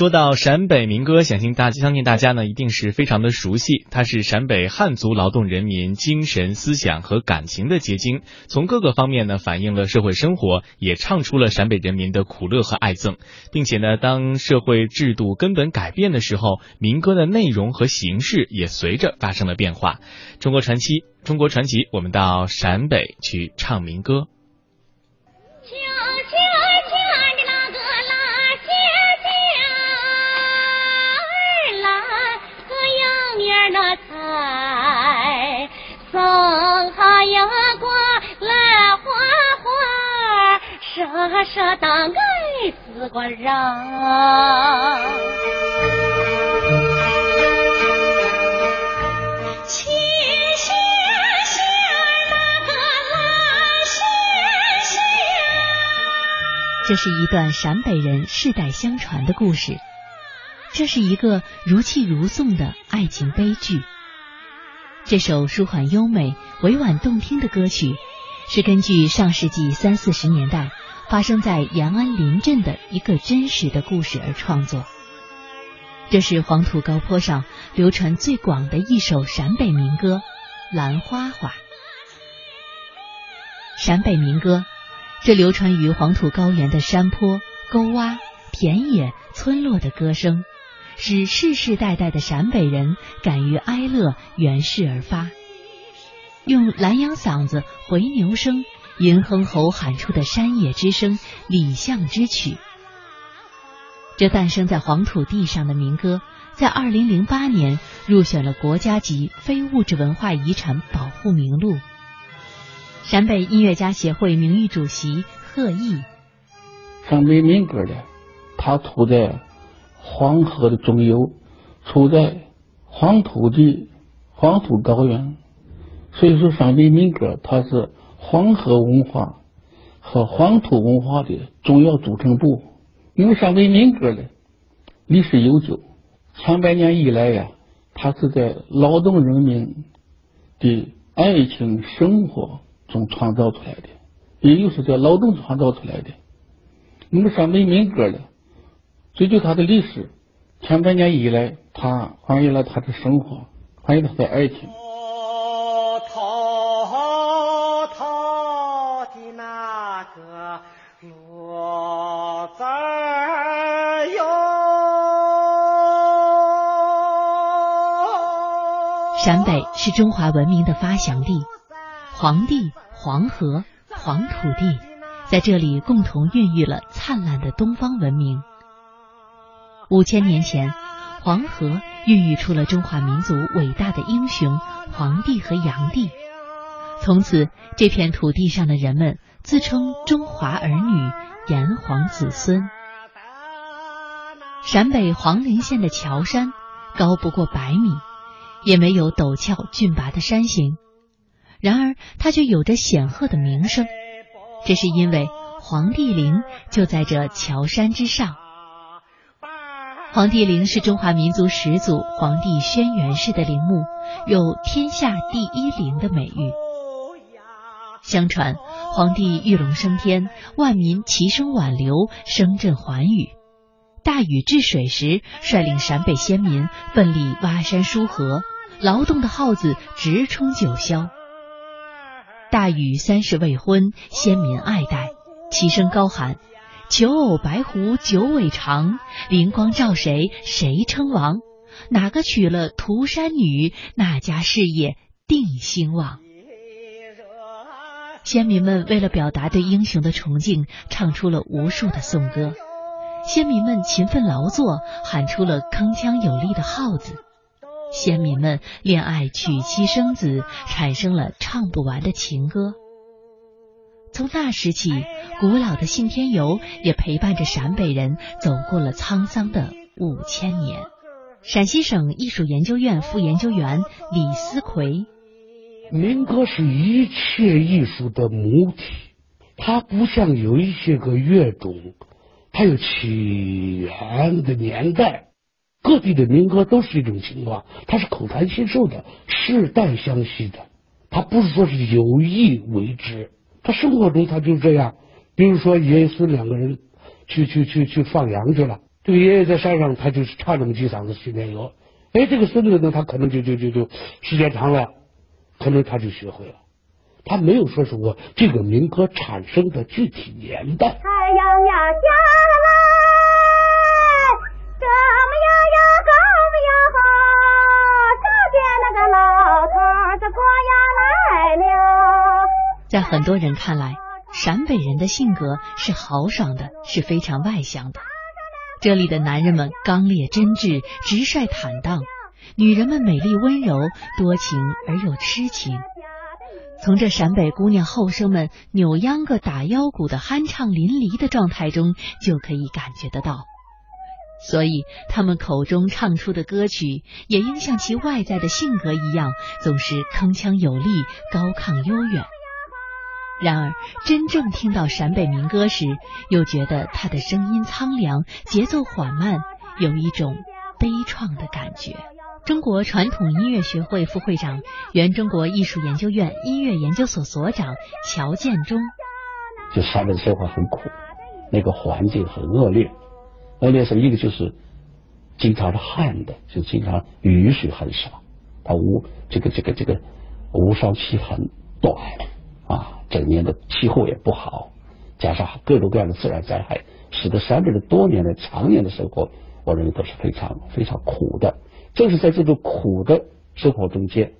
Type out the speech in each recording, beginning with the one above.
说到陕北民歌，相信大相信大家呢一定是非常的熟悉。它是陕北汉族劳动人民精神思想和感情的结晶，从各个方面呢反映了社会生活，也唱出了陕北人民的苦乐和爱憎。并且呢，当社会制度根本改变的时候，民歌的内容和形式也随着发生了变化。中国传奇，中国传奇，我们到陕北去唱民歌。舍舍当该死个人。这是一段陕北人世代相传的故事，这是一个如泣如诉的爱情悲剧。这首舒缓优美、委婉动听的歌曲，是根据上世纪三四十年代。发生在延安临镇的一个真实的故事而创作，这是黄土高坡上流传最广的一首陕北民歌《兰花花》。陕北民歌，这流传于黄土高原的山坡、沟洼、田野、村落的歌声，使世世代代的陕北人敢于哀乐，源世而发，用蓝羊嗓子、回牛声。银哼吼喊出的山野之声，李相之曲。这诞生在黄土地上的民歌，在二零零八年入选了国家级非物质文化遗产保护名录。陕北音乐家协会名誉主席贺毅。陕北民歌的，它处在黄河的中游，处在黄土地、黄土高原，所以说陕北民歌它是。黄河文化和黄土文化的重要组成部，因为陕北民歌呢历史悠久，千百年以来呀，它是在劳动人民的爱情生活中创造出来的，也就是在劳动创造出来的。那么陕北民歌呢，追究它的历史，千百年以来，它反映了他的生活，反映了他的爱情。陕北是中华文明的发祥地，黄帝、黄河、黄土地在这里共同孕育了灿烂的东方文明。五千年前，黄河孕育出了中华民族伟大的英雄黄帝和炀帝。从此，这片土地上的人们自称中华儿女、炎黄子孙。陕北黄陵县的乔山高不过百米。也没有陡峭峻拔的山形，然而它却有着显赫的名声。这是因为黄帝陵就在这乔山之上。黄帝陵是中华民族始祖黄帝轩辕氏的陵墓，有“天下第一陵”的美誉。相传黄帝玉龙升天，万民齐声挽留，声震寰宇。大禹治水时，率领陕北先民奋力挖山疏河，劳动的号子直冲九霄。大禹三十未婚，先民爱戴，齐声高喊：“求偶白狐九尾长，灵光照谁谁称王。哪个娶了涂山女，那家事业定兴旺。”先民们为了表达对英雄的崇敬，唱出了无数的颂歌。先民们勤奋劳作，喊出了铿锵有力的号子；先民们恋爱、娶妻生子，产生了唱不完的情歌。从那时起，古老的信天游也陪伴着陕北人走过了沧桑的五千年。陕西省艺术研究院副研究员李思奎：民歌是一切艺术的母体，它不像有一些个乐种。它有起源的年代，各地的民歌都是这种情况，它是口传心授的，世代相续的，它不是说是有意为之，他生活中他就这样。比如说，爷爷孙两个人去去去去放羊去了，这个爷爷在山上，他就是唱那么几嗓子训练歌，哎，这个孙子呢，他可能就就就就时间长了，可能他就学会了。他没有说是我这个民歌产生的具体年代。太阳呀下头儿这过呀来了。在很多人看来，陕北人的性格是豪爽的，是非常外向的。这里的男人们刚烈真挚、直率坦荡，女人们美丽温柔、多情而又痴情。从这陕北姑娘后生们扭秧歌、打腰鼓的酣畅淋漓的状态中，就可以感觉得到。所以，他们口中唱出的歌曲，也应像其外在的性格一样，总是铿锵有力、高亢悠远。然而，真正听到陕北民歌时，又觉得他的声音苍凉，节奏缓慢，有一种悲怆的感觉。中国传统音乐学会副会长、原中国艺术研究院音乐研究所所长乔建中，就陕北的生活很苦，那个环境很恶劣，恶劣是一个就是经常是旱的，就经常雨水很少，它无这个这个这个无梢期很短啊。整年的气候也不好，加上各种各样的自然灾害，使得陕北的多年的常年的生活，我认为都是非常非常苦的。正是在这种苦的生活中间，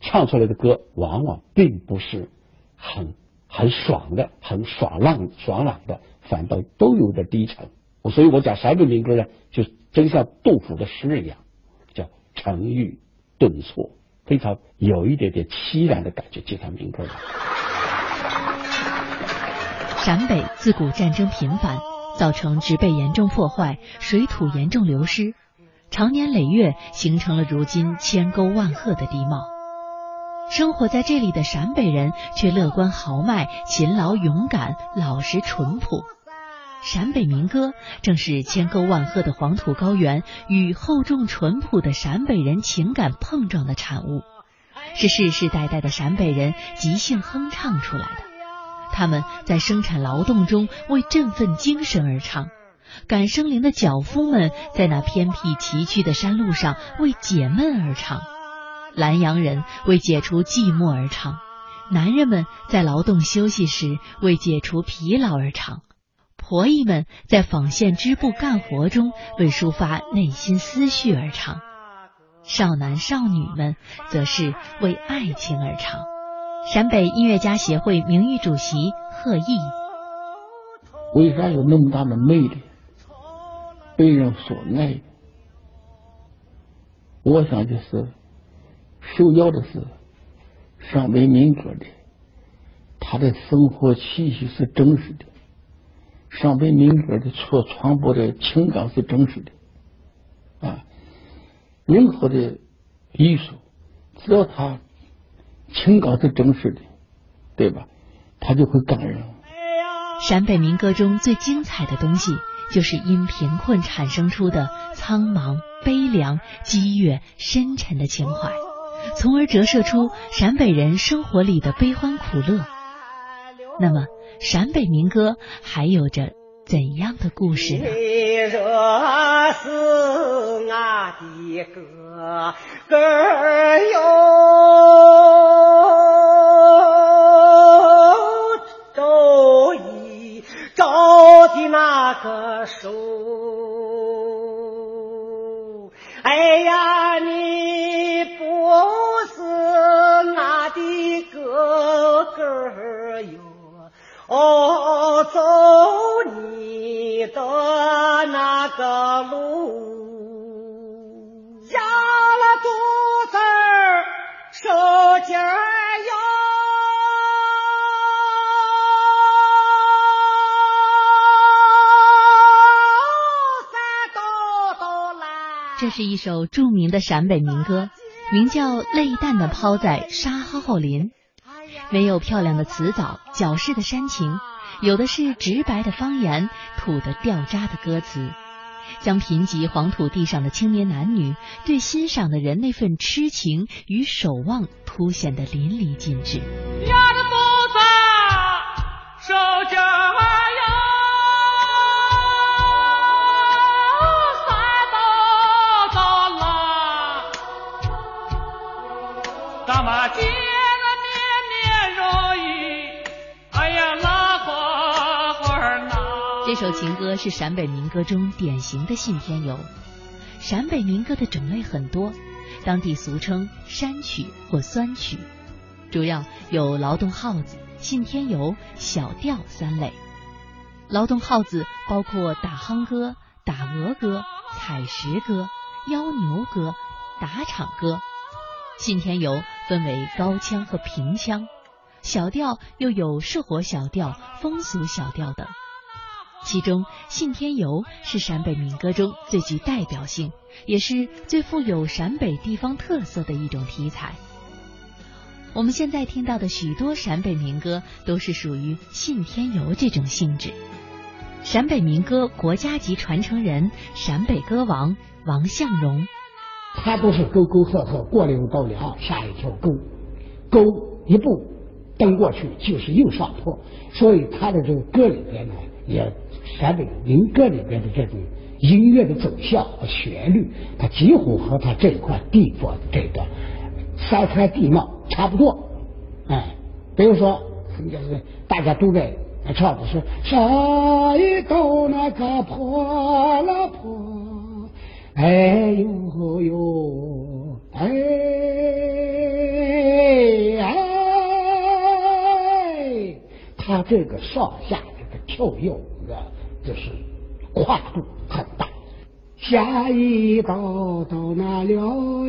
唱出来的歌往往并不是很很爽的、很爽朗爽朗的，反倒都有点低沉。所以我讲陕北民歌呢，就真像杜甫的诗一样，叫沉郁顿挫，非常有一点点凄然的感觉，就像民歌。陕北自古战争频繁，造成植被严重破坏、水土严重流失，长年累月形成了如今千沟万壑的地貌。生活在这里的陕北人却乐观豪迈、勤劳勇敢、老实淳朴。陕北民歌正是千沟万壑的黄土高原与厚重淳朴的陕北人情感碰撞的产物，是世世代代的陕北人即兴哼唱出来的。他们在生产劳动中为振奋精神而唱，赶生灵的脚夫们在那偏僻崎岖的山路上为解闷而唱，南阳人为解除寂寞而唱，男人们在劳动休息时为解除疲劳而唱，婆姨们在纺线织布干活中为抒发内心思绪而唱，少男少女们则是为爱情而唱。陕北音乐家协会名誉主席贺毅，为啥有那么大的魅力，被人所爱？我想就是受教的是陕北民歌的，他的生活气息是真实的，陕北民歌的所传播的情感是真实的啊。任何的艺术，只要他。情感是真实的，对吧？他就会感人。陕北民歌中最精彩的东西，就是因贫困产生出的苍茫、悲凉、激越、深沉的情怀，从而折射出陕北人生活里的悲欢苦乐。那么，陕北民歌还有着怎样的故事呢？哥哥哟，周一着的那个手，哎呀，你不是我的哥哥哟，哦，走你的那个路。压了肚子受劲儿哟这是一首著名的陕北民歌，名叫《泪淡淡抛在沙蒿林》，没有漂亮的词藻、矫饰的煽情，有的是直白的方言、土的掉渣的歌词，将贫瘠黄土地上的青年男女对欣赏的人那份痴情与守望凸显得淋漓尽致。情歌是陕北民歌中典型的信天游。陕北民歌的种类很多，当地俗称山曲或酸曲，主要有劳动号子、信天游、小调三类。劳动号子包括打夯歌、打鹅歌、采石歌、邀牛歌、打场歌；信天游分为高腔和平腔，小调又有社火小调、风俗小调等。其中，信天游是陕北民歌中最具代表性，也是最富有陕北地方特色的一种题材。我们现在听到的许多陕北民歌都是属于信天游这种性质。陕北民歌国家级传承人、陕北歌王王向荣，他都是沟沟壑壑过了一道梁，下一条沟，沟一步登过去就是又上坡，所以他的这个歌里边呢，也。陕北民歌里边的这种音乐的走向和旋律，它几乎和它这一块地方这个山川地貌差不多。哎，比如说，就是大家都在唱的是山一到那个破了坡，哎呦呦，哎哎，他这个上下跳跃啊。就是跨度很大，下一道到哪了哎？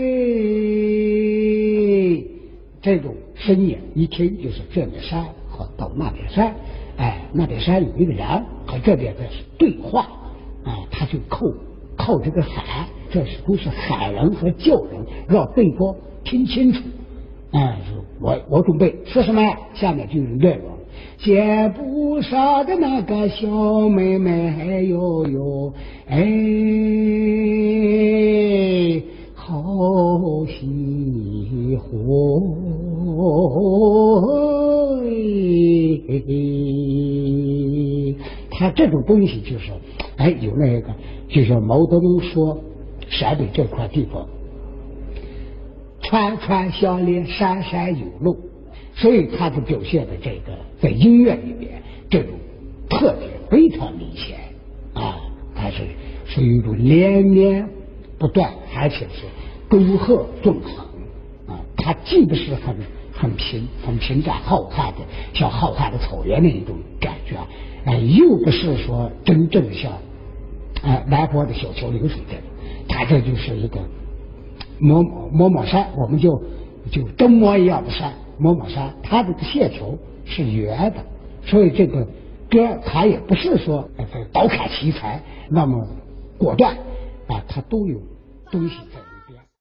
这种声音一听就是这边山和到那边山，哎，那边山有一个人和这边的是对话，啊，他就靠靠这个喊，这是都是喊人和叫人，让对方听清楚。哎，我我准备说什么？下面就有内容。肩不上的那个小妹妹哟哟，哎，好喜欢。他这种东西就是，哎，有那个，就像毛泽东说，陕北这块地方，川川相连，山山有路。所以，他就表现的这个在音乐里边这种特点非常明显啊，它是属于一种连绵不断，而且是沟壑纵横啊。它既不是很很平很平展浩瀚的，像浩瀚的草原的一种感觉啊，又不是说真正像啊南方的小桥流水这种，它这就是一个某某某山，我们就就灯模一样的山。某某山，它这个线条是圆的，所以这个歌它也不是说刀砍奇才那么果断啊，它都有东西在。